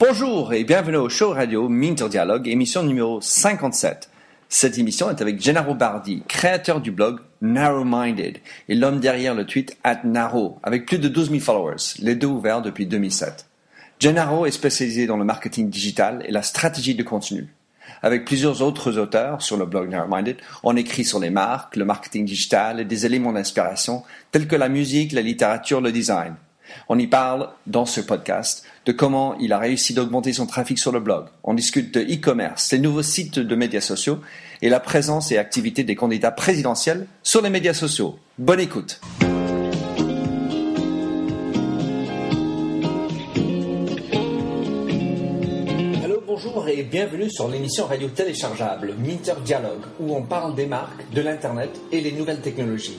Bonjour et bienvenue au show radio Minter Dialogue, émission numéro 57. Cette émission est avec Gennaro Bardi, créateur du blog Narrow Minded et l'homme derrière le tweet at Narrow, avec plus de 12 000 followers, les deux ouverts depuis 2007. Gennaro est spécialisé dans le marketing digital et la stratégie de contenu. Avec plusieurs autres auteurs sur le blog Narrow Minded, on écrit sur les marques, le marketing digital et des éléments d'inspiration tels que la musique, la littérature, le design. On y parle dans ce podcast de comment il a réussi d'augmenter son trafic sur le blog. On discute de e-commerce, les nouveaux sites de médias sociaux et la présence et activité des candidats présidentiels sur les médias sociaux. Bonne écoute. Bonjour et bienvenue sur l'émission radio téléchargeable Minter Dialogue où on parle des marques, de l'Internet et les nouvelles technologies.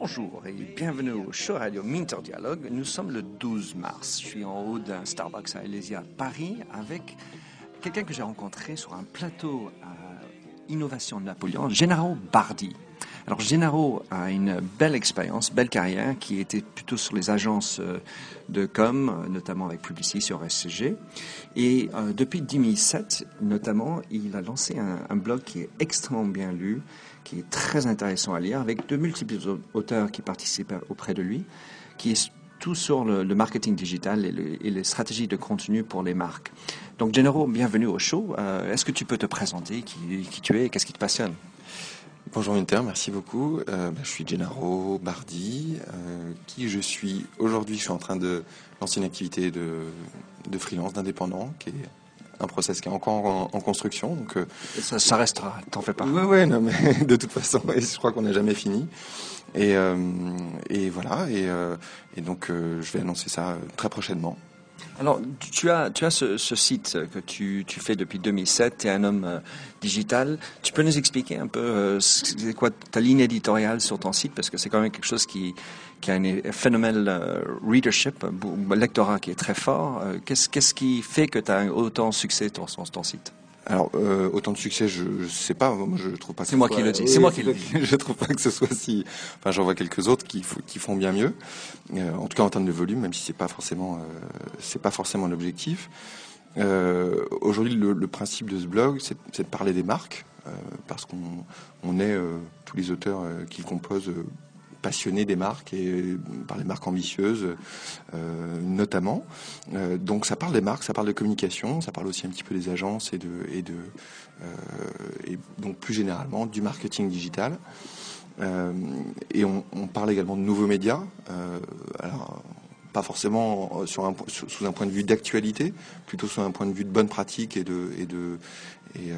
Bonjour et bienvenue au show radio Minter Dialogue. Nous sommes le 12 mars. Je suis en haut d'un Starbucks à Elysia, Paris, avec quelqu'un que j'ai rencontré sur un plateau à Innovation de Napoléon, Gennaro Bardi. Alors Gennaro a une belle expérience, belle carrière, qui était plutôt sur les agences euh, de com, notamment avec Publicis sur SCG. Et euh, depuis 2007, notamment, il a lancé un, un blog qui est extrêmement bien lu, qui est très intéressant à lire, avec de multiples auteurs qui participent auprès de lui, qui est tout sur le, marketing digital et, le, et, les stratégies de contenu pour les marques. Donc, Gennaro, bienvenue au show. Euh, Est-ce que tu peux te présenter, qui, tu es qu'est-ce qui te passionne? Bonjour Inter, merci beaucoup. Euh, je suis Gennaro Bardi, euh, qui je suis aujourd'hui. Je suis en train de lancer une activité de, de freelance, d'indépendant, qui est un process qui est encore en, en construction. Donc, euh, ça, ça, restera, t'en fais pas. Ouais, ouais, non, mais de toute façon, je crois qu'on n'a jamais fini. Et, euh, et voilà, et, euh, et donc je vais annoncer ça très prochainement. Alors, tu as, tu as ce, ce site que tu, tu, fais depuis 2007, tu es un homme euh, digital. Tu peux nous expliquer un peu euh, c'est quoi ta ligne éditoriale sur ton site? Parce que c'est quand même quelque chose qui, qui a un phénomène euh, readership, lectorat qui est très fort. Qu'est-ce qu'est-ce qui fait que tu as autant de succès sur ton, ton site? Alors euh, autant de succès, je, je sais pas. Moi, je trouve pas. C'est moi, qui le dis. C'est moi qui le dis. Je trouve pas que ce soit si. Enfin, j'en vois quelques autres qui, qui font bien mieux. Euh, en tout cas, en termes de volume, même si c'est pas forcément, euh, c'est pas forcément l'objectif. Aujourd'hui, le, le, principe de ce blog, c'est de parler des marques, parce qu'on on est tous les auteurs qui le composent passionné des marques et par les marques ambitieuses euh, notamment. Euh, donc ça parle des marques, ça parle de communication, ça parle aussi un petit peu des agences et de et euh, donc plus généralement du marketing digital. et on, parle également de nouveaux médias. pas forcément sous un point de vue d'actualité, plutôt sous un point de vue de bonne pratique et de et, euh,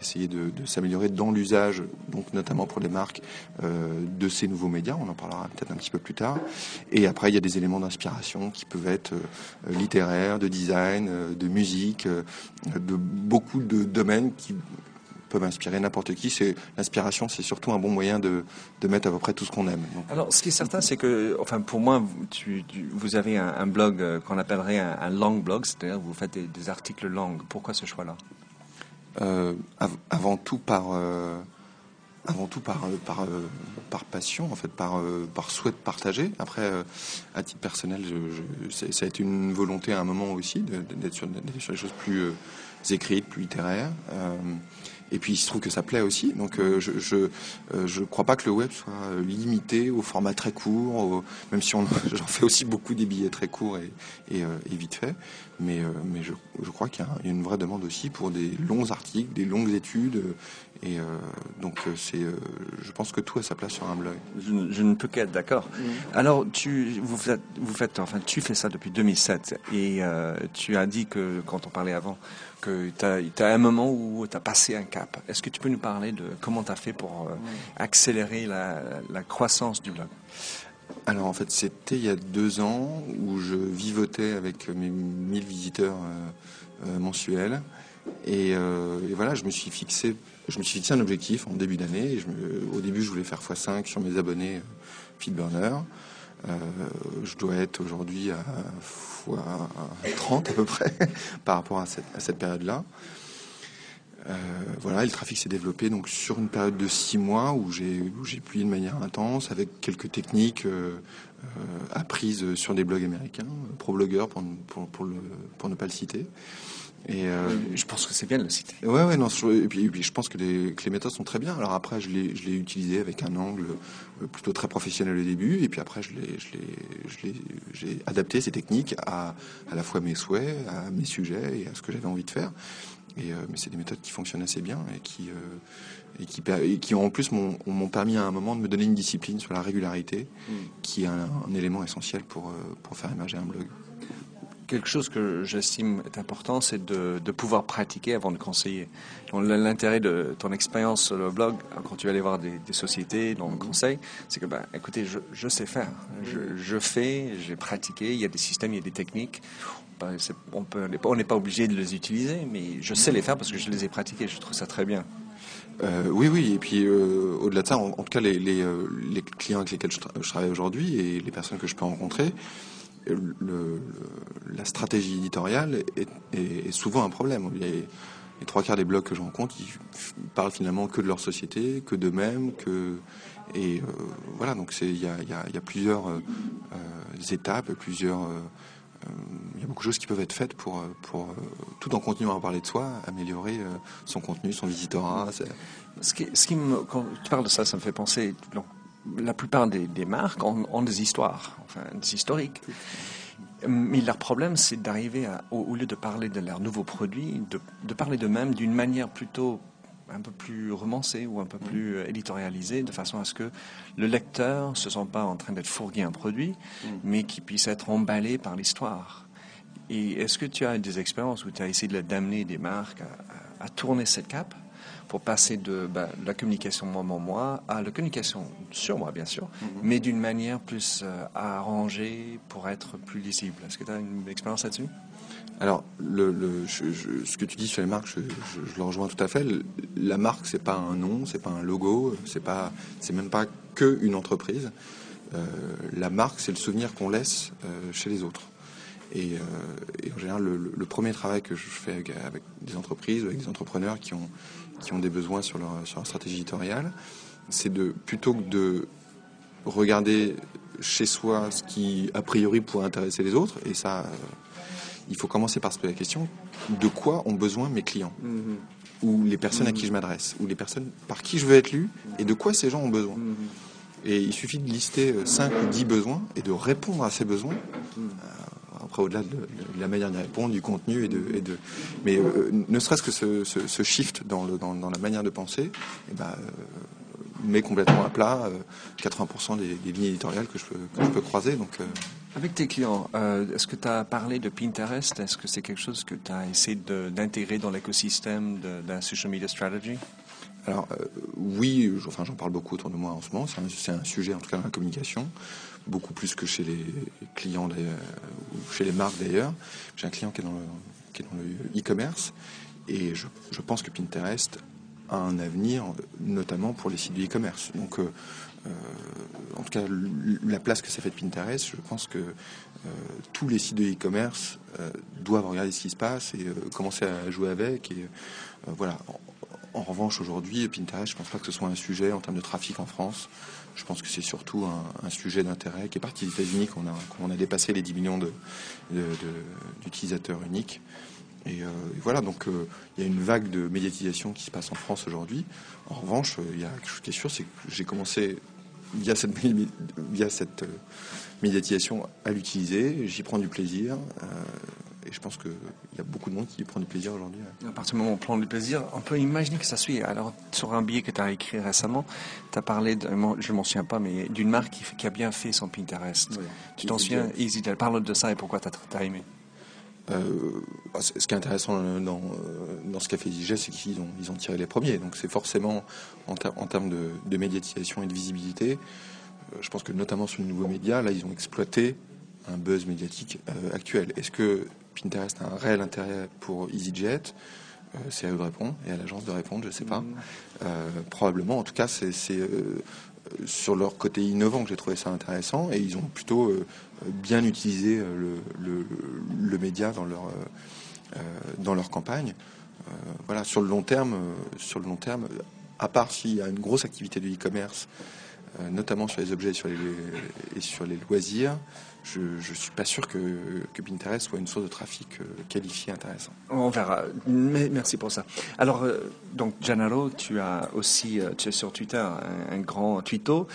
essayer de, s'améliorer dans l'usage, donc notamment pour les marques, euh, de ces nouveaux médias. On en parlera peut-être un petit peu plus tard. Et après, il y a des éléments d'inspiration qui peuvent être euh, littéraires, de design, de musique, de beaucoup de domaines qui peuvent inspirer n'importe qui. C'est l'inspiration, c'est surtout un bon moyen de, de, mettre à peu près tout ce qu'on aime. Alors, ce qui est certain, c'est que, enfin, pour moi, vous avez un, blog qu'on appellerait un, long blog, c'est-à-dire vous faites des, articles longs. Pourquoi ce choix-là? Av Avant tout par euh, avant tout par par par passion en fait par par souhait de partager. Après à titre personnel je, je, ça a été une volonté à un moment aussi d'être sur, sur des choses plus écrites plus littéraires. Euh, et puis il se trouve que ça plaît aussi. Donc euh, je euh, je crois pas que le web soit limité au format très court, même si j'en fais aussi beaucoup des billets très courts et et, euh, vite fait. Mais euh, mais je je crois qu'il y, a une vraie demande aussi pour des longs articles, des longues études. Et euh, donc c'est je pense que tout a sa place sur un blog. Je, je ne peux qu'être d'accord. Mmh. Alors tu vous faites vous faites enfin tu fais ça depuis 2007 et tu as dit que quand on parlait avant que tu as, un moment où tu as passé un cap. Est-ce que tu peux nous parler de comment tu as fait pour euh, accélérer la, la, croissance du blog? Alors en fait, c'était il y a deux ans où je vivotais avec mes 1000 visiteurs euh, euh, mensuels Et, voilà, je me suis fixé, je me suis fixé un objectif en début d'année. Au début, je voulais faire x5 sur mes abonnés Feedburner. je dois être aujourd'hui à x30 à peu près par rapport à cette période-là. Euh, voilà, le trafic s'est développé donc sur une période de six mois où j'ai plié de manière intense avec quelques techniques euh, euh, apprises sur des blogs américains, pour, pour, pour, ne pas le citer. Et je pense que c'est bien de le citer. Ouais, ouais, non. Et puis, je pense que les, que les, méthodes sont très bien. Alors après, je l'ai, je l'ai utilisé avec un angle plutôt très professionnel au début, et puis après, je l'ai, je l'ai, je l'ai, j'ai adapté ces techniques à à la fois mes souhaits, à mes sujets et à ce que j'avais envie de faire. Et, euh, mais c'est des méthodes qui fonctionnent assez bien et qui, euh, et qui, et qui en plus m'ont permis à un moment de me donner une discipline sur la régularité, mm. qui est un, élément essentiel pour, euh, pour faire émerger un blog. Quelque chose que j'estime est important, c'est de, de, pouvoir pratiquer avant de conseiller. L'intérêt de ton expérience sur le blog, quand tu vas aller voir des, des sociétés dans le mm. conseil, c'est que, bah, écoutez, je, je sais faire. Je, je fais, j'ai pratiqué, il y a des systèmes, il y a des techniques on n'est pas obligé de les utiliser, mais je sais les faire parce que je les ai pratiqués. Je trouve ça très bien. Euh, oui, oui. Et puis euh, au-delà de ça, en, tout cas, les, euh, les, clients avec lesquels je, travaille aujourd'hui et les personnes que je peux rencontrer, la stratégie éditoriale est, souvent un problème. Les, les, trois quarts des blogs que je rencontre, ils parlent finalement que de leur société, que d'eux-mêmes, que et voilà. Donc il y a, plusieurs étapes, plusieurs euh, il y a beaucoup de choses qui peuvent être faites pour, euh, euh, tout en continuant à parler de soi, améliorer son contenu, son visitorat. Ce qui, ce qui me, quand tu parles de ça, ça me fait penser. La plupart des, marques ont, des histoires, enfin des historiques. Mais leur problème, c'est d'arriver à, au, lieu de parler de leurs nouveaux produits, de, de parler d'eux-mêmes d'une manière plutôt un peu plus romancé ou un peu plus euh, éditorialisé, de façon à ce que le lecteur ne se sente pas en train d'être fourgué un produit, mm. mais qu'il puisse être emballé par l'histoire. Et est-ce que tu as des expériences où tu as essayé d'amener des marques à, tourner cette cape? Pour passer de, bah, la communication moi-moi à la communication sur moi, bien sûr, mm-hmm. mais d'une manière plus euh, arrangée pour être plus lisible Est-ce que tu as une expérience là-dessus? Alors, le, ce que tu dis sur les marques, je, le rejoins tout à fait. La marque, c'est pas un nom, c'est pas un logo, c'est pas, c'est même pas que une entreprise. Euh, la marque, c'est le souvenir qu'on laisse euh, chez les autres. Et, euh, en général, le, premier travail que je fais avec, des entreprises, avec des entrepreneurs qui ont, qui ont des besoins sur leur, sur leur stratégie éditoriale, c'est de plutôt que de regarder chez soi ce qui a priori pourrait intéresser les autres, et ça il faut commencer par se poser la question de quoi ont besoin mes clients mhm. ou les personnes à qui je m'adresse ou les personnes par qui je veux être lu et de quoi ces gens ont besoin. Mhm. Et il suffit de lister 5 ou 10 besoins et de répondre à ces besoins. Euh, après, au-delà de, la manière d'y répondre, du contenu et de. Mais euh, ne serait-ce que ce, shift dans, la manière de penser, eh ben, euh, met complètement à plat 80% des, lignes éditoriales que je peux, croiser. Donc, avec tes clients, euh, est-ce que tu as parlé de Pinterest? Est-ce que c'est quelque chose que tu as essayé d'intégrer dans l'écosystème la social media strategy? Alors euh, oui, enfin j'en parle beaucoup autour de moi en ce moment. C'est un, sujet en tout cas dans la communication, beaucoup plus que chez les clients ou chez les marques d'ailleurs. J'ai un client qui est dans le e-commerce et je, pense que Pinterest a un avenir, notamment pour les sites de e-commerce. Donc euh, euh, en tout cas, la place que ça fait de Pinterest, je pense que euh, tous les sites de e-commerce euh, doivent regarder ce qui se passe et commencer à jouer avec. Et voilà. En, revanche, aujourd'hui, Pinterest, je pense pas que ce soit un sujet en termes de trafic en France. Je pense que c'est surtout un, sujet d'intérêt qui est parti des États-Unis, qu'on a, a dépassé les 10 millions d'utilisateurs uniques. Et, voilà, donc il y a une vague de médiatisation qui se passe en France aujourd'hui. En revanche, il y a quelque chose qui est sûr, c'est que j'ai commencé via cette, euh, médiatisation à l'utiliser. J'y prends du plaisir. Euh, et je pense qu'il y a beaucoup de monde qui prend du plaisir aujourd'hui. À partir du moment où on prend du plaisir, on peut imaginer que ça suit. Alors, sur un billet que tu as écrit récemment, tu as parlé, de, je ne m'en souviens pas, mais d'une marque qui, a bien fait son Pinterest. Tu t'en souviens EasyJet. Parle de ça et pourquoi tu as, as aimé? Euh, ce qui est intéressant dans, euh, dans ce qu'a fait DJ, c'est qu'ils ont, ils ont tiré les premiers. Donc c'est forcément, en, termes de, médiatisation et de visibilité, euh, je pense que notamment sur les nouveaux médias, là, ils ont exploité un buzz médiatique actuel. Est-ce que Pinterest a un réel intérêt pour EasyJet? C'est à eux de répondre et à l'agence de répondre, je ne sais pas. Mmh. probablement, en tout cas, c'est sur leur côté innovant que j'ai trouvé ça intéressant et ils ont plutôt bien utilisé le, le, média dans leur, dans leur campagne. voilà, sur le long terme, sur le long terme, à part s'il y a une grosse activité de e-commerce, euh, notamment sur les objets et sur les, loisirs, je ne suis pas sûr que, Pinterest soit une source de trafic euh, qualifiée intéressant. On verra. merci pour ça. Alors, euh, donc, Janaro, tu as aussi, tu es sur Twitter, un, grand twitto.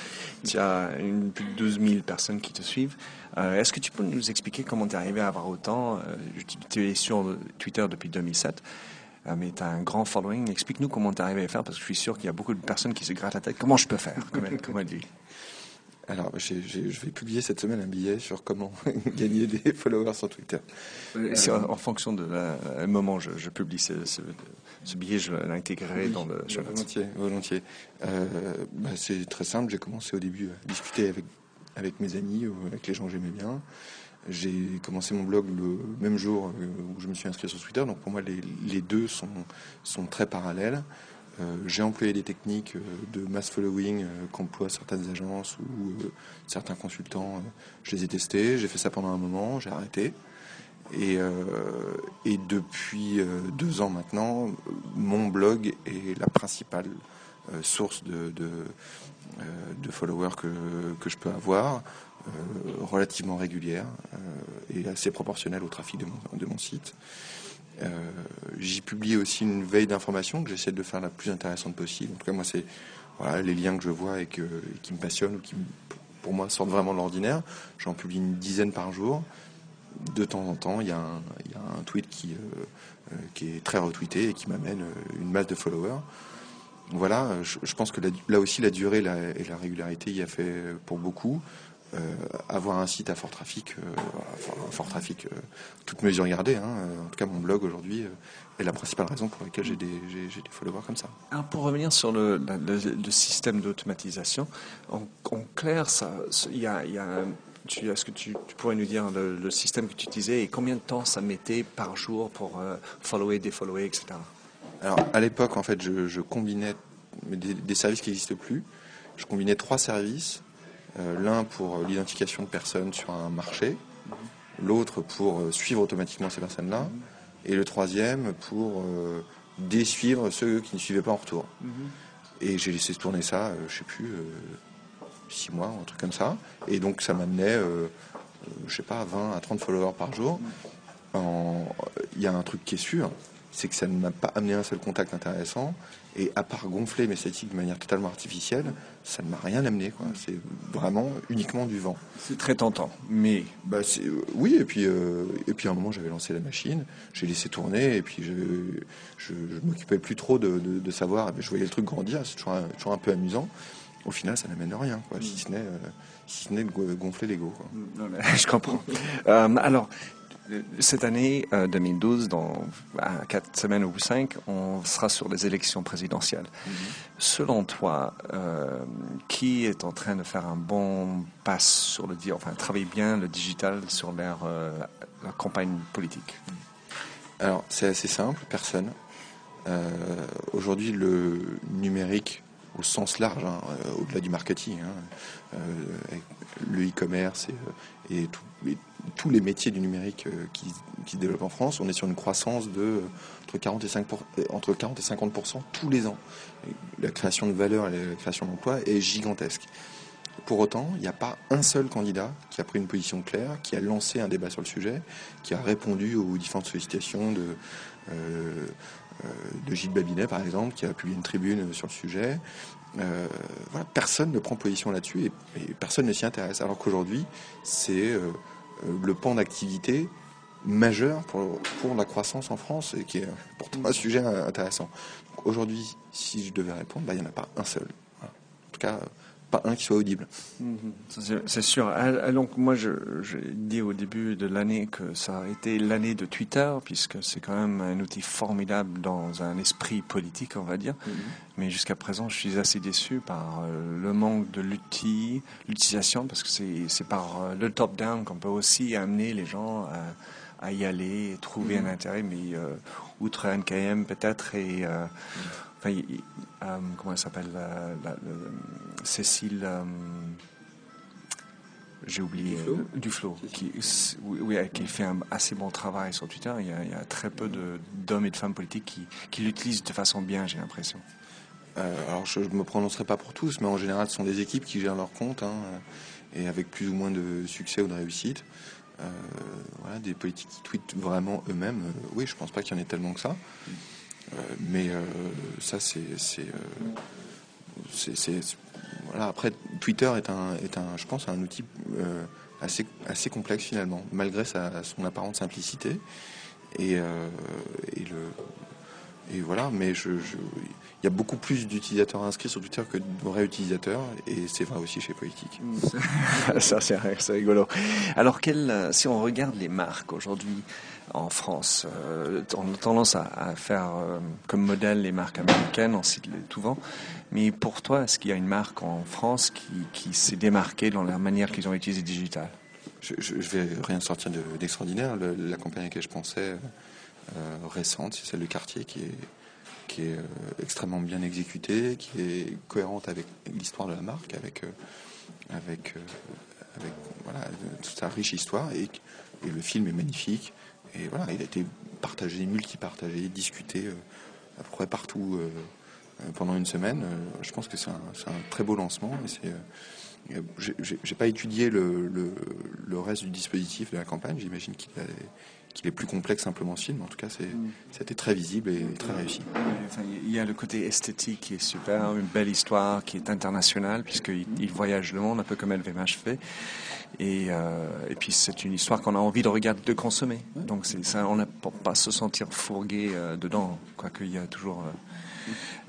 Tu as plus de 12 000 personnes qui te suivent. Est-ce que tu peux nous expliquer comment tu es arrivé à avoir autant Tu es sur Twitter depuis 2007. Ah, mais tu as un grand following. Explique-nous comment tu arrivé à faire, parce que je suis sûr qu'il y a beaucoup de personnes qui se grattent la tête. Comment je peux faire, comme elle, dit? Alors, je vais publier cette semaine un billet sur comment gagner des followers sur Twitter. Euh, en, fonction de la, moment où je, publie ce, billet, je l'intégrerai dans le Volontiers, volontiers. Euh, bah, c'est très simple. J'ai commencé au début à discuter avec, avec mes amis ou avec les gens que j'aimais bien. J'ai commencé mon blog le même jour euh, où je me suis inscrit sur Twitter, donc pour moi les, deux sont, sont, très parallèles. Euh, j'ai employé des techniques euh, de mass following qu'emploient certaines agences ou certains consultants. je les ai testés, j'ai fait ça pendant un moment, j'ai arrêté. Et, et, depuis deux ans maintenant, mon blog est la principale source de, de, de followers que, que, je peux avoir. Euh, relativement régulière euh, et assez proportionnelle au trafic de mon, site. Euh, j'y publie aussi une veille d'information que j'essaie de faire la plus intéressante possible. En tout cas, moi, c'est les liens que je vois et, qui me passionnent ou qui, pour moi, sortent vraiment de l'ordinaire. J'en publie une dizaine par jour. De temps en temps, il y a un, tweet qui est très retweeté et qui m'amène une masse de followers. Voilà, je, pense que là aussi, la durée et la régularité y a fait pour beaucoup. Euh, avoir un site à fort trafic, euh, fort trafic, euh, toutes mesures gardées. Hein, en tout cas, mon blog aujourd'hui est la principale raison pour laquelle j'ai des, des, followers comme ça. Alors pour revenir sur le, système d'automatisation, en, clair, il y a, est-ce que tu, pourrais nous dire le, système que tu utilisais et combien de temps ça mettait par jour pour follower, défollower, etc. Alors à l'époque, en fait, je, combinais des, des, services qui n'existent plus. Je combinais trois services euh, l'un pour l'identification de personnes sur un marché, l'autre pour euh, suivre automatiquement ces personnes-là, et le troisième pour euh, désuivre ceux qui ne suivaient pas en retour. Et j'ai laissé tourner ça, je sais plus, six mois, un truc comme ça. Et donc ça m'amenait, je sais pas, 20 à 30 followers par jour. Il y a un truc qui est sûr, c'est que ça ne m'a pas amené un seul contact intéressant. Et à part gonfler mes statistiques de manière totalement artificielle, ça ne m'a rien amené. C'est vraiment uniquement du vent. C'est très tentant, mais... Bah, euh, oui, et puis, euh, et puis à un moment, j'avais lancé la machine, j'ai laissé tourner, et puis je ne m'occupais plus trop de, savoir. Je voyais le truc grandir, c'est toujours, toujours, un peu amusant. Au final, ça n'amène rien, quoi, si ce n'est... Euh, si ce n'est de gonfler l'ego. Je comprends. alors, cette année 2012, euh, dans quatre semaines ou cinq, on sera sur les élections présidentielles. Mhm. Selon toi, euh, qui est en train de faire un bon passe sur le enfin travailler bien le digital sur leur, euh, campagne politique? Alors c'est assez simple, personne. Aujourd'hui, le numérique au sens large, hein, au-delà du marketing, hein, le e-commerce et, tout, tous les métiers du numérique euh, qui, se développent en France, on est sur une croissance de euh, entre 40 et, 5 euh, entre 40 et 50% tous les ans. La création de valeur et la création d'emplois est gigantesque. Pour autant, il n'y a pas un seul candidat qui a pris une position claire, qui a lancé un débat sur le sujet, qui a répondu aux différentes sollicitations de, de Gilles Babinet, par exemple, qui a publié une tribune sur le sujet. personne ne prend position là-dessus et, personne ne s'y intéresse. Alors qu'aujourd'hui, c'est euh, le pan d'activité majeur pour, pour la croissance en France et qui est pourtant un sujet intéressant. Aujourd'hui, si je devais répondre, bah, il n'y en a pas un seul. En tout cas, pas un qui soit audible. Mhm. C'est sûr. Ah, ah, donc moi, je, dit au début de l'année que ça a été l'année de Twitter, puisque c'est quand même un outil formidable dans un esprit politique, on va dire. Mhm. Mais jusqu'à présent, je suis assez déçu par euh, le manque de l'outil, l'utilisation, parce que c'est par euh, le top-down qu'on peut aussi amener les gens à à y aller, et trouver un mm. intérêt, mais outre NKM peut-être et enfin, comment elle s'appelle, Cécile j'ai oublié Duflo, qui, oui, qui fait un assez bon travail sur Twitter. Il y a, très peu d'hommes et de femmes politiques qui, qui l'utilisent de façon bien, j'ai l'impression. Euh, alors je ne me prononcerai pas pour tous, mais en général ce sont des équipes qui gèrent leur compte hein, et avec plus ou moins de succès ou de réussite. Euh, des politiques qui tweetent vraiment eux-mêmes. Euh, oui, je pense pas qu'il y en ait tellement que ça. mais ça, c'est, voilà. Après, Twitter est un, est un, je pense, un outil assez, assez complexe finalement, malgré sa, son apparente simplicité et le et voilà, mais je, il y a beaucoup plus d'utilisateurs inscrits sur Twitter que de vrais utilisateurs, et c'est vrai aussi chez Politique. Ça, c'est rigolo. Alors, quel, si on regarde les marques aujourd'hui en France, euh, on a tendance à, faire euh, comme modèle les marques américaines, on cite les tout vent. Mais pour toi, est-ce qu'il y a une marque en France qui, qui s'est démarquée dans la manière qu'ils ont utilisé digital? Je, je, vais rien sortir d'extraordinaire. la compagnie à laquelle je pensais euh, récente, c'est celle de Cartier qui est qui est euh, extrêmement bien exécutée, qui est cohérente avec l'histoire de la marque, avec, euh, avec, voilà, toute sa riche histoire. Et, et, le film est magnifique. Et voilà, il a été partagé, multi-partagé, discuté à peu près partout pendant une semaine. Je pense que c'est un, un, très beau lancement. Et j'ai pas étudié le, le, le, reste du dispositif de la campagne. J'imagine qu'il a qu'il est plus complexe simplement ce film. En tout cas, c'est, c'était très visible et très réussi. il y a le côté esthétique qui est super, une belle histoire qui est internationale, puisqu'il il voyage le monde, un peu comme LVMH fait. Et, euh, et puis, c'est une histoire qu'on a envie de regarder, de consommer. Donc, c'est ça, on n'a pas se sentir fourgué euh, dedans, quoique il y a toujours. Euh,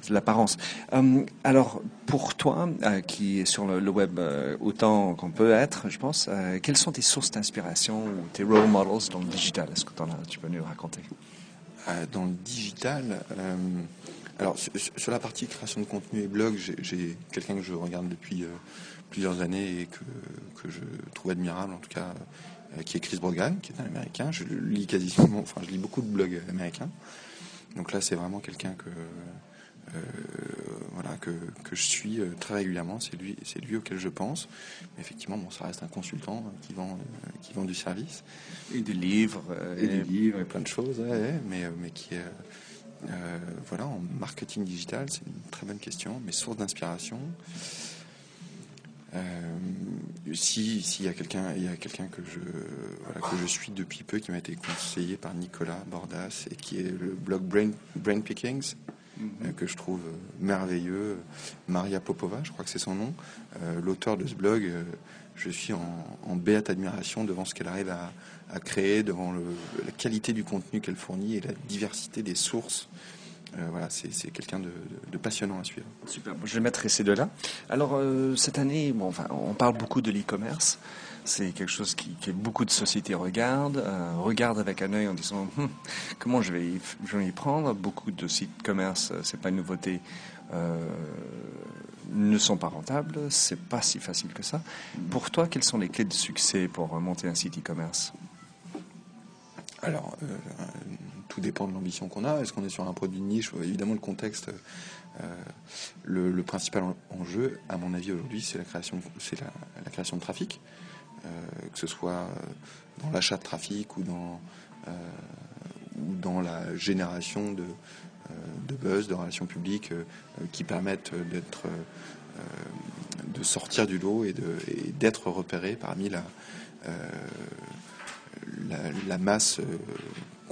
l'apparence. Euh, alors, pour toi, euh, qui est sur le, web euh, autant qu'on peut être, je pense, quelles sont tes sources d'inspiration ou tes role models dans le digital? Est-ce que tu peux nous raconter? Dans le digital, alors sur, la partie création de contenu et blog, j'ai quelqu'un que je regarde depuis plusieurs années et que, que, je trouve admirable, en tout cas, qui est Chris Brogan, qui est un Américain. Je lis quasiment, enfin, je lis beaucoup de blogs américains. Donc là, c'est vraiment quelqu'un que voilà, que, que, je suis euh, très régulièrement. C'est lui, c'est lui auquel je pense. Mais effectivement, bon, ça reste un consultant qui vend, euh, qui vend du service. Et des livres. et, des livres et plein de choses, mais, mais qui est. voilà, en marketing digital, c'est une très bonne question. Mes sources d'inspiration. si s'il y a quelqu'un, il y a quelqu'un que je voilà, que je suis depuis peu qui m'a été conseillé par Nicolas Bordas et qui est le blog Brain, Brain Pickings euh, que je trouve euh, merveilleux. Maria Popova, je crois que c'est son nom, euh, l'auteur de ce blog. je suis en, béate admiration devant ce qu'elle arrive à, créer, devant la qualité du contenu qu'elle fournit et la diversité des sources. Voilà, c'est quelqu'un de, passionnant à suivre. Super, je vais mettre ces deux-là. Alors, cette année, bon, enfin, on parle beaucoup de l'e-commerce. C'est quelque chose qui, que beaucoup de sociétés regardent, euh, regardent avec un œil en disant hum, comment je vais, y, je vais y prendre? Beaucoup de sites commerce, euh, c'est pas une nouveauté, euh, ne sont pas rentables. C'est pas si facile que ça. Pour toi, quelles sont les clés de succès pour monter un site e-commerce? Alors, tout dépend de l'ambition qu'on a. Est-ce qu'on est sur un produit de niche? Évidemment, le contexte. le, principal enjeu, à mon avis, aujourd'hui, c'est la création, la, création de trafic. Euh, que ce soit euh, dans l'achat de trafic ou dans, euh, ou dans la génération de, de buzz, de relations publiques qui permettent d'être de sortir du lot et d'être repéré parmi la, la, masse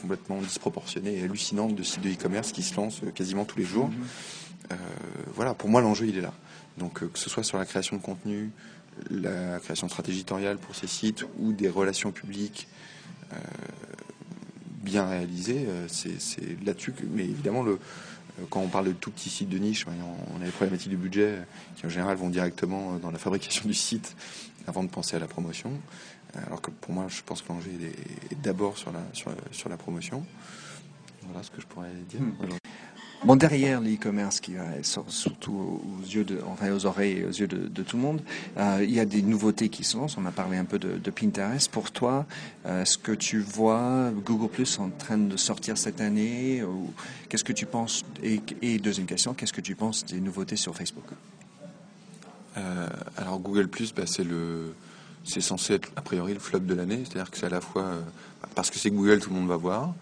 complètement disproportionnée et hallucinante de sites de e-commerce qui se lancent quasiment tous les jours. Mm-hmm. voilà, pour moi l'enjeu il est là. Donc que ce soit sur la création de contenu, la création de stratégie éditoriale pour ces sites ou des relations publiques euh, bien réalisées, euh, c'est là-dessus que, mais évidemment, le, euh, quand on parle de tout petits sites de niche, on a les problématiques du budget qui en général vont directement dans la fabrication du site avant de penser à la promotion. Alors que pour moi, je pense que l'enjeu est, d'abord sur la, sur, la promotion. Voilà ce que je pourrais dire. Hmm. Bon, derrière l'e-commerce qui est surtout aux yeux de, enfin aux oreilles et aux yeux de, tout le monde, euh, il y a des nouveautés qui se lancent. On a parlé un peu de, Pinterest. Pour toi, euh, est-ce que tu vois Google Plus en train de sortir cette année ou Qu'est-ce que tu penses et, deuxième question, qu'est-ce que tu penses des nouveautés sur Facebook? Euh, Alors Google Plus, bah, c'est le c'est censé être a priori le flop de l'année, c'est-à-dire que c'est à la fois parce que c'est Google, tout le monde va voir,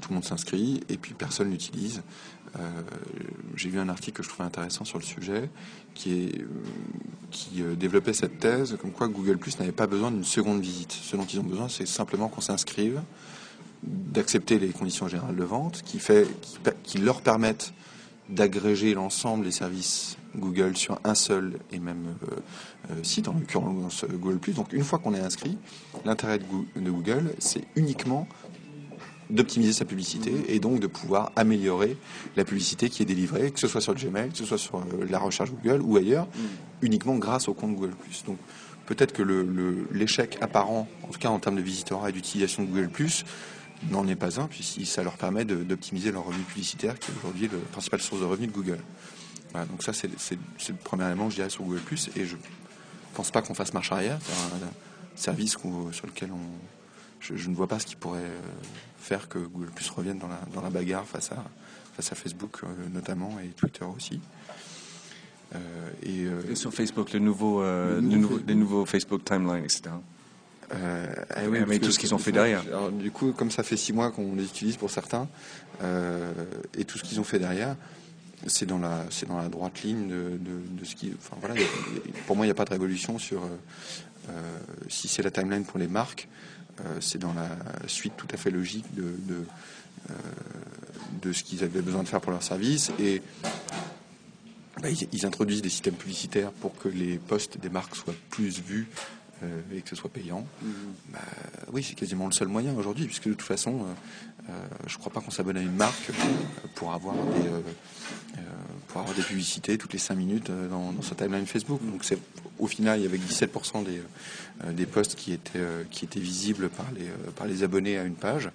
tout le monde s'inscrit et puis personne l'utilise. Euh, j'ai vu un article que je trouvais intéressant sur le sujet qui, euh, euh, développait cette thèse comme quoi Google Plus n'avait pas besoin d'une seconde visite. Ce dont ils ont besoin, c'est simplement qu'on s'inscrive, d'accepter les conditions générales de vente, qui, leur permettent d'agréger l'ensemble des services Google sur un seul et même site, en l'occurrence Google Plus. Donc une fois qu'on est inscrit, l'intérêt de Google, c'est uniquement d'optimiser sa publicité et donc de pouvoir améliorer la publicité qui est délivrée, que ce soit sur le Gmail, que ce soit sur euh, la recherche Google ou ailleurs, mm. uniquement grâce au compte Google+. Donc peut-être que l'échec apparent, en tout cas en termes de visiteurs et d'utilisation de Google+, n'en est pas un, puisque ça leur permet d'optimiser leur revenu publicitaire, qui est aujourd'hui la principale source de revenus de Google. Voilà, donc ça, c'est le premier élément, je dirais, sur Google+, et je pense pas qu'on fasse marche arrière. C'est un, service sur lequel on, je, ne vois pas ce qui pourrait euh, faire que Google Plus revienne dans la, dans la bagarre face à, face à Facebook euh, notamment et Twitter aussi. Euh, et, sur Facebook, le nouveau, les nouveaux Facebook Timeline, etc. Eh oui, mais tout ce qu'ils ont fait derrière. du coup, comme ça fait six mois qu'on les utilise pour certains, et tout ce qu'ils ont fait derrière, c'est dans la c'est dans la droite ligne de, de, ce qui. Enfin voilà, pour moi, il n'y a pas de révolution sur si c'est la timeline pour les marques. Euh, c'est dans la suite tout à fait logique de, euh, de, ce qu'ils avaient besoin de faire pour leur service. Et bah, ils, introduisent des systèmes publicitaires pour que les postes des marques soient plus vus euh, et que ce soit payant. Mm-hmm. Bah, oui, c'est quasiment le seul moyen aujourd'hui, puisque de toute façon, je ne crois pas qu'on s'abonne à une marque pour avoir des, pour avoir des publicités toutes les 5 minutes dans, sa timeline Facebook. Donc c'est au final, il y avait 17% des, euh, posts qui étaient, euh, visibles par les, euh, par les abonnés à une page.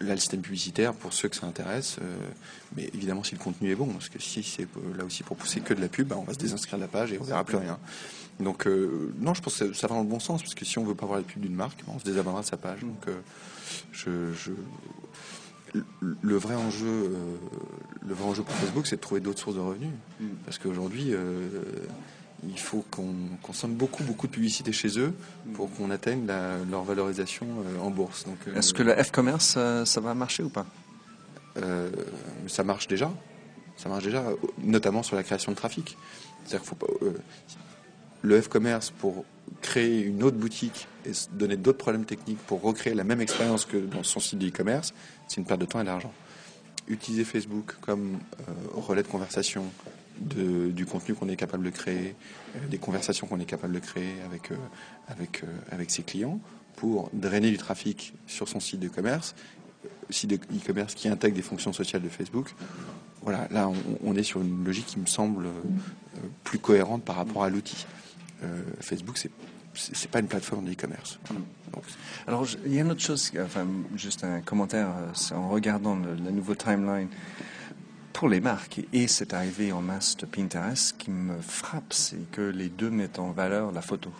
Là, le système publicitaire, pour ceux que ça intéresse, mais évidemment si le contenu est bon, parce que si c'est là aussi pour pousser que de la pub, bah, on va se désinscrire de la page et on verra plus rien. Donc non, je pense que ça va dans le bon sens, parce que si on veut pas voir la pub d'une marque, bah, on se désabonnera de sa page. Donc je, je, le vrai enjeu, le vrai enjeu pour Facebook, c'est de trouver d'autres sources de revenus, mm. parce qu'aujourd'hui il faut qu'on consomme beaucoup, beaucoup de publicité chez eux pour qu'on atteigne leur valorisation euh, en bourse. Euh, Est-ce que le F-commerce, euh, ça, va marcher ou pas? Ça marche déjà. Ça marche déjà, notamment sur la création de trafic. C'est-à-dire faut pas, le F-commerce, pour créer une autre boutique et donner d'autres problèmes techniques pour recréer la même expérience que dans son site d'e-commerce, c'est une perte de temps et d'argent. Utiliser Facebook comme relais de conversation, du contenu qu'on est capable de créer, euh, des conversations qu'on est capable de créer avec, euh, euh, avec ses clients pour drainer du trafic sur son site de commerce, site de e-commerce qui intègre des fonctions sociales de Facebook. Voilà, là on, est sur une logique qui me semble plus cohérente par rapport à l'outil. Facebook, c'est c'est pas une plateforme de e-commerce. Alors, il y a une autre chose, enfin, juste un commentaire, en regardant le, le nouveau timeline pour les marques, et c'est arrivé en masse de Pinterest, qui me frappe, c'est que les deux mettent en valeur la photo.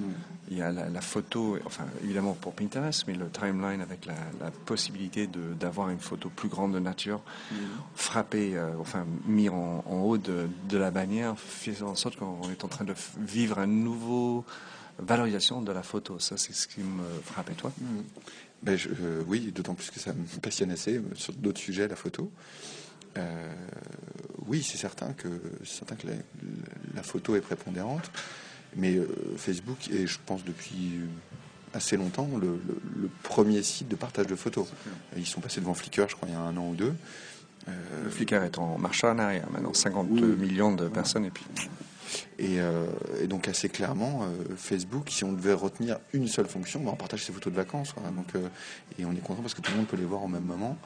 Hmm. Il y a la, photo, enfin évidemment pour Pinterest, mais le timeline avec la, possibilité d'avoir une photo plus grande de nature, mm. frappée, euh, enfin mis en, haut de, la bannière, fait en sorte qu'on est en train de vivre un nouveau valorisation de la photo. Ça, c'est ce qui me frappe. Et toi? Hmm. ben, euh, Oui, d'autant plus que ça me passionne assez euh, sur d'autres sujets, la photo. Euh, oui, c'est certain que, certain que la, photo est prépondérante, mais euh, Facebook est, je pense, depuis assez longtemps le, premier site de partage de photos. Ils sont passés devant Flickr, je crois, il y a un an ou deux. Euh, Flickr est en marche en arrière maintenant, 50 millions de personnes et puis. Et, donc assez clairement, Facebook, si on devait retenir une seule fonction, bah, on partage ses photos de vacances. donc, et on est content parce que tout le monde peut les voir au même moment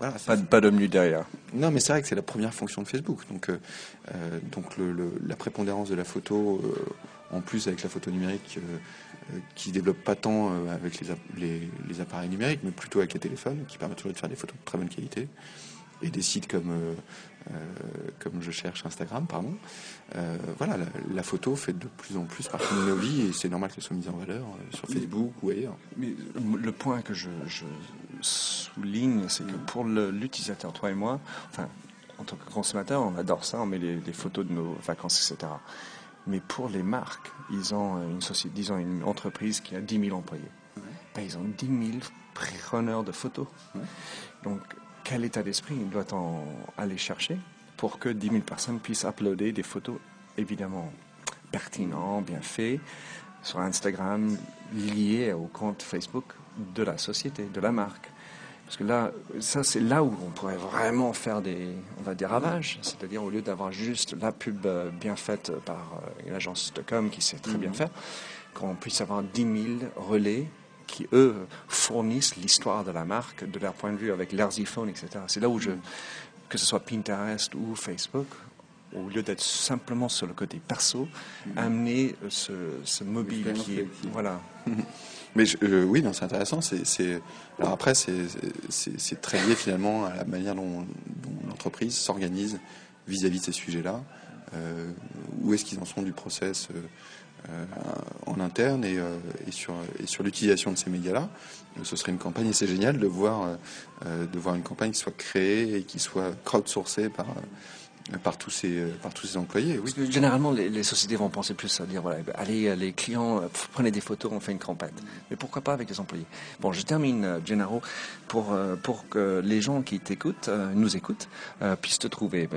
pas, pas d'homme nu derrière. Non, mais c'est vrai que c'est la première fonction de Facebook. Donc, euh, euh, donc le, la prépondérance de la photo, euh, en plus avec la photo numérique qui se développe pas tant avec les, les, appareils numériques, mais plutôt avec les téléphones, qui permettent toujours de faire des photos de très bonne qualité et des sites comme, euh, euh, comme je cherche Instagram, pardon. Euh, voilà, la, photo fait de plus en plus partie de nos vies et c'est normal qu'elle soit mise en valeur sur Facebook ou ailleurs. Mais le point que je, souligne, c'est que pour l'utilisateur, toi et moi, enfin, en tant que consommateur, on adore ça, on met des photos de nos vacances, etc. Mais pour les marques, ils ont une société, disons une entreprise qui a 10 000 employés. Ben, ils ont 10 000 preneurs de photos. Donc quel état d'esprit doit-on aller chercher pour que 10 000 personnes puissent uploader des photos évidemment pertinentes, bien faites, sur Instagram, liées au compte Facebook de la société, de la marque. Parce que là, ça c'est là où on pourrait vraiment faire des, on va dire, ravages. C'est-à-dire au lieu d'avoir juste la pub euh, bien faite par euh, l'agence com qui sait très bien mhm. faire, qu'on puisse avoir 10 000 relais qui, eux, fournissent l'histoire de la marque de leur point de vue avec leurs iPhones, etc. C'est là où je, que ce soit Pinterest ou Facebook, au lieu d'être simplement sur le côté perso, mm-hmm. amener ce, ce mobile qui est, voilà. Mais euh, oui, c'est intéressant. C'est, alors après, c'est, très lié finalement à la manière dont, l'entreprise s'organise vis-à-vis de ces sujets-là. Euh, où est-ce qu'ils en sont du process euh, euh, en interne euh, et, sur, et sur l'utilisation de ces médias-là. Ce serait une campagne, et c'est génial de voir, euh, de voir une campagne qui soit créée et qui soit crowdsourcée par, par tous ces, euh, par tous ces employés. Oui. généralement, les, sociétés vont penser plus à dire voilà, allez, euh, les clients, euh, prenez des photos, on fait une campagne. Mais pourquoi pas avec les employés? Bon, je termine, Gennaro, pour, pour que les gens qui t'écoutent, nous écoutent, puissent te trouver.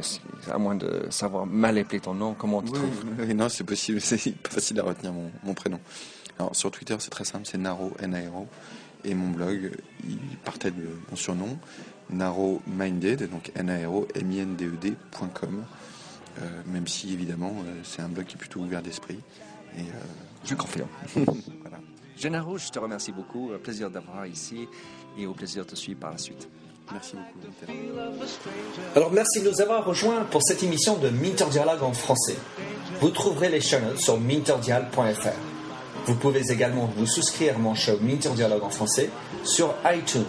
à moins de savoir mal appeler ton nom, comment on te trouve Non, c'est possible, c'est pas facile à retenir mon, mon prénom. Alors, sur Twitter, c'est très simple, c'est Naro, N-A-R-O. Et mon blog, il partait de mon surnom, narrowminded, donc n a r o m i n d e d.com. Euh, même si évidemment euh, c'est un blog qui est plutôt ouvert d'esprit. Et euh, je confirme. voilà. Gennaro, je te remercie beaucoup. Plaisir d'avoir ici et au plaisir de te suivre par la suite. Merci beaucoup. Alors merci de nous avoir rejoints pour cette émission de Minter Dialogue en français. Vous trouverez les chaînes sur minterdial.fr. Vous pouvez également vous souscrire à mon show Minter Dialogue en français sur iTunes,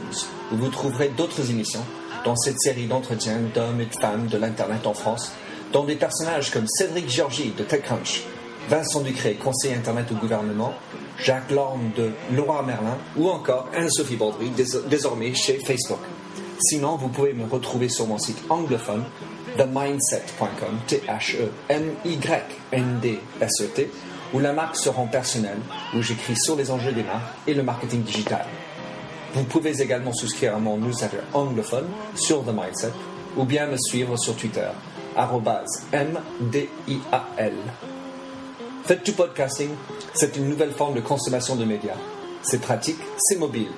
où vous trouverez d'autres émissions dans cette série d'entretiens d'hommes et de femmes de l'Internet en France, dont des personnages comme Cédric Georgie de TechCrunch, Vincent Ducré, conseiller Internet au gouvernement, Jacques Lorne de Laura Merlin ou encore Anne-Sophie Baudry, désormais chez Facebook. Sinon, vous pouvez me retrouver sur mon site anglophone themindset.com, T-H-E-M-Y-N-D-S-E-T, où la marque se rend personnelle, où j'écris sur les enjeux des marques et le marketing digital. Vous pouvez également souscrire à mon newsletter anglophone sur The Mindset ou bien me suivre sur Twitter, MDIAL. Faites du podcasting, c'est une nouvelle forme de consommation de médias. C'est pratique, c'est mobile.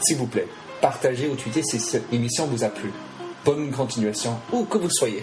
S'il vous plaît, partagez ou tweetez si cette émission vous a plu. Bonne continuation, où que vous soyez.